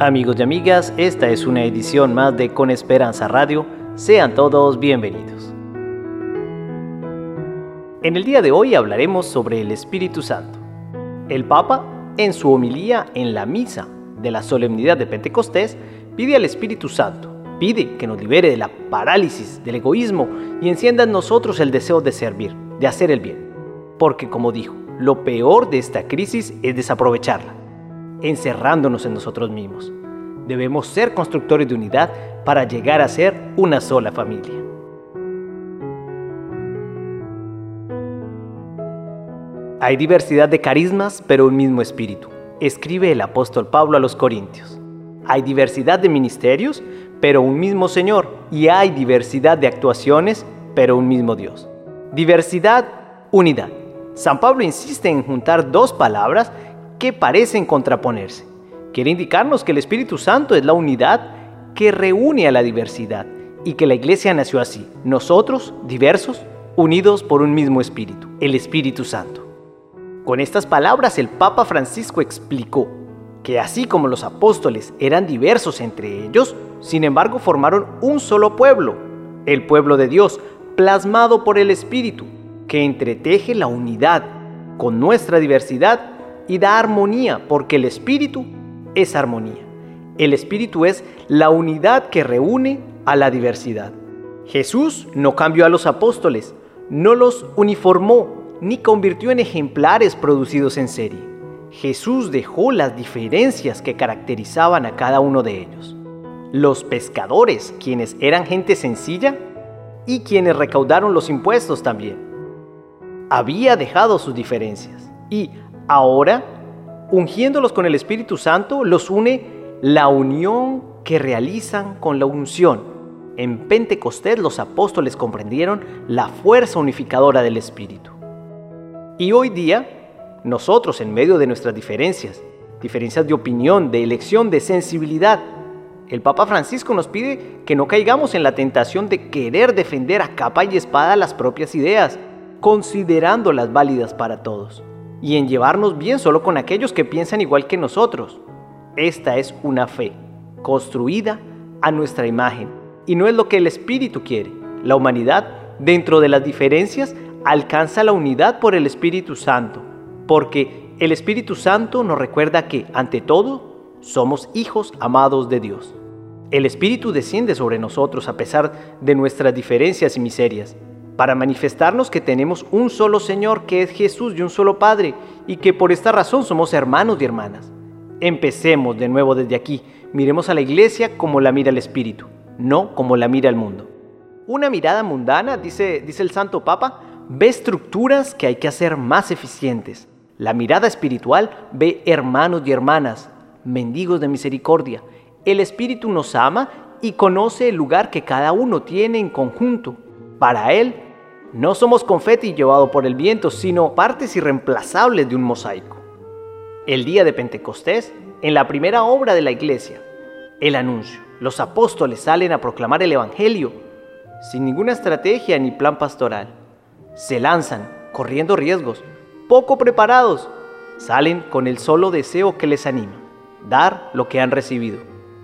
Amigos y amigas, esta es una edición más de Con Esperanza Radio. Sean todos bienvenidos. En el día de hoy hablaremos sobre el Espíritu Santo. El Papa, en su homilía en la misa de la solemnidad de Pentecostés, pide al Espíritu Santo, pide que nos libere de la parálisis, del egoísmo y encienda en nosotros el deseo de servir, de hacer el bien. Porque como dijo, lo peor de esta crisis es desaprovecharla encerrándonos en nosotros mismos. Debemos ser constructores de unidad para llegar a ser una sola familia. Hay diversidad de carismas, pero un mismo espíritu, escribe el apóstol Pablo a los Corintios. Hay diversidad de ministerios, pero un mismo Señor. Y hay diversidad de actuaciones, pero un mismo Dios. Diversidad, unidad. San Pablo insiste en juntar dos palabras que parecen contraponerse. Quiere indicarnos que el Espíritu Santo es la unidad que reúne a la diversidad y que la iglesia nació así, nosotros, diversos, unidos por un mismo Espíritu, el Espíritu Santo. Con estas palabras el Papa Francisco explicó que así como los apóstoles eran diversos entre ellos, sin embargo formaron un solo pueblo, el pueblo de Dios, plasmado por el Espíritu, que entreteje la unidad con nuestra diversidad y da armonía, porque el Espíritu es armonía. El Espíritu es la unidad que reúne a la diversidad. Jesús no cambió a los apóstoles, no los uniformó, ni convirtió en ejemplares producidos en serie. Jesús dejó las diferencias que caracterizaban a cada uno de ellos. Los pescadores, quienes eran gente sencilla, y quienes recaudaron los impuestos también. Había dejado sus diferencias y Ahora, ungiéndolos con el Espíritu Santo, los une la unión que realizan con la unción. En Pentecostés los apóstoles comprendieron la fuerza unificadora del Espíritu. Y hoy día, nosotros en medio de nuestras diferencias, diferencias de opinión, de elección, de sensibilidad, el Papa Francisco nos pide que no caigamos en la tentación de querer defender a capa y espada las propias ideas, considerándolas válidas para todos y en llevarnos bien solo con aquellos que piensan igual que nosotros. Esta es una fe construida a nuestra imagen y no es lo que el Espíritu quiere. La humanidad, dentro de las diferencias, alcanza la unidad por el Espíritu Santo, porque el Espíritu Santo nos recuerda que, ante todo, somos hijos amados de Dios. El Espíritu desciende sobre nosotros a pesar de nuestras diferencias y miserias para manifestarnos que tenemos un solo Señor que es Jesús y un solo Padre, y que por esta razón somos hermanos y hermanas. Empecemos de nuevo desde aquí, miremos a la iglesia como la mira el Espíritu, no como la mira el mundo. Una mirada mundana, dice, dice el Santo Papa, ve estructuras que hay que hacer más eficientes. La mirada espiritual ve hermanos y hermanas, mendigos de misericordia. El Espíritu nos ama y conoce el lugar que cada uno tiene en conjunto. Para Él no somos confeti llevado por el viento, sino partes irreemplazables de un mosaico. El día de Pentecostés, en la primera obra de la iglesia, el anuncio. Los apóstoles salen a proclamar el Evangelio sin ninguna estrategia ni plan pastoral. Se lanzan, corriendo riesgos, poco preparados. Salen con el solo deseo que les anima, dar lo que han recibido.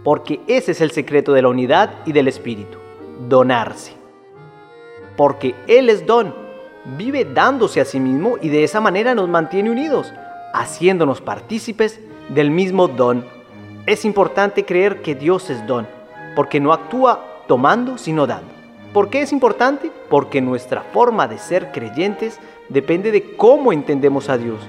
Porque ese es el secreto de la unidad y del Espíritu, donarse porque Él es don, vive dándose a sí mismo y de esa manera nos mantiene unidos, haciéndonos partícipes del mismo don. Es importante creer que Dios es don, porque no actúa tomando, sino dando. ¿Por qué es importante? Porque nuestra forma de ser creyentes depende de cómo entendemos a Dios.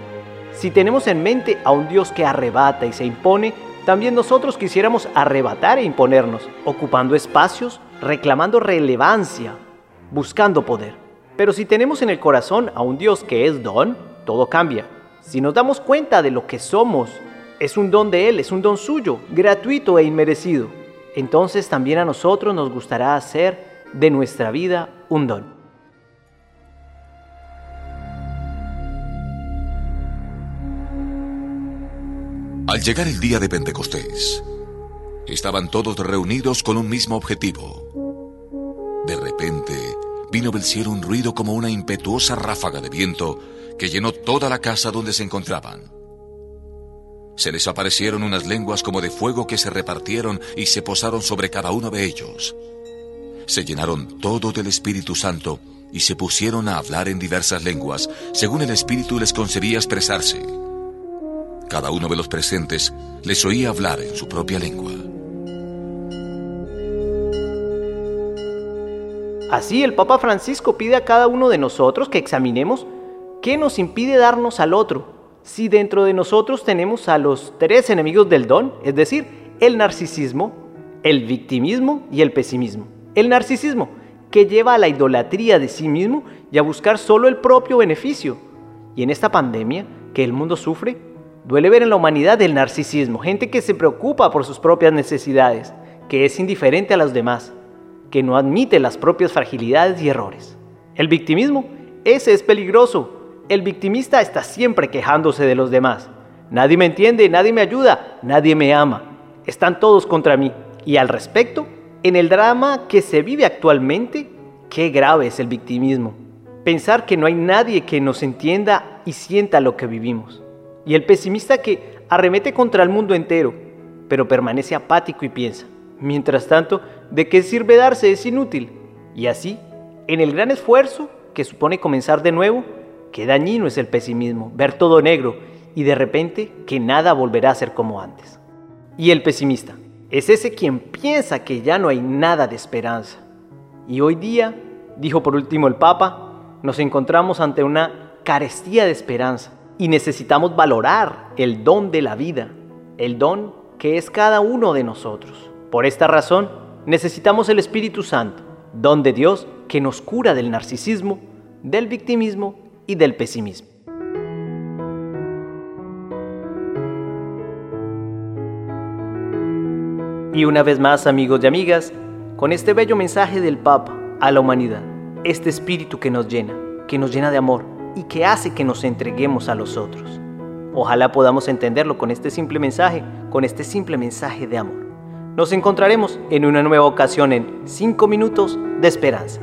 Si tenemos en mente a un Dios que arrebata y se impone, también nosotros quisiéramos arrebatar e imponernos, ocupando espacios, reclamando relevancia, buscando poder. Pero si tenemos en el corazón a un Dios que es don, todo cambia. Si nos damos cuenta de lo que somos, es un don de Él, es un don suyo, gratuito e inmerecido. Entonces también a nosotros nos gustará hacer de nuestra vida un don. Al llegar el día de Pentecostés, estaban todos reunidos con un mismo objetivo. Vino del cielo un ruido como una impetuosa ráfaga de viento que llenó toda la casa donde se encontraban. Se les aparecieron unas lenguas como de fuego que se repartieron y se posaron sobre cada uno de ellos. Se llenaron todo del Espíritu Santo y se pusieron a hablar en diversas lenguas, según el Espíritu les concedía expresarse. Cada uno de los presentes les oía hablar en su propia lengua. Así el Papa Francisco pide a cada uno de nosotros que examinemos qué nos impide darnos al otro, si dentro de nosotros tenemos a los tres enemigos del don, es decir, el narcisismo, el victimismo y el pesimismo. El narcisismo, que lleva a la idolatría de sí mismo y a buscar solo el propio beneficio. Y en esta pandemia que el mundo sufre, duele ver en la humanidad el narcisismo, gente que se preocupa por sus propias necesidades, que es indiferente a los demás, que no admite las propias fragilidades y errores. El victimismo, ese es peligroso. El victimista está siempre quejándose de los demás. Nadie me entiende, nadie me ayuda, nadie me ama. Están todos contra mí. Y al respecto, en el drama que se vive actualmente, qué grave es el victimismo. Pensar que no hay nadie que nos entienda y sienta lo que vivimos. Y el pesimista que arremete contra el mundo entero, pero permanece apático y piensa, Mientras tanto, ¿de qué sirve darse? Es inútil. Y así, en el gran esfuerzo que supone comenzar de nuevo, qué dañino es el pesimismo, ver todo negro y de repente que nada volverá a ser como antes. Y el pesimista es ese quien piensa que ya no hay nada de esperanza. Y hoy día, dijo por último el Papa, nos encontramos ante una carestía de esperanza y necesitamos valorar el don de la vida, el don que es cada uno de nosotros. Por esta razón, necesitamos el Espíritu Santo, don de Dios que nos cura del narcisismo, del victimismo y del pesimismo. Y una vez más, amigos y amigas, con este bello mensaje del Papa a la humanidad, este espíritu que nos llena, que nos llena de amor y que hace que nos entreguemos a los otros. Ojalá podamos entenderlo con este simple mensaje, con este simple mensaje de amor. Nos encontraremos en una nueva ocasión en 5 minutos de esperanza.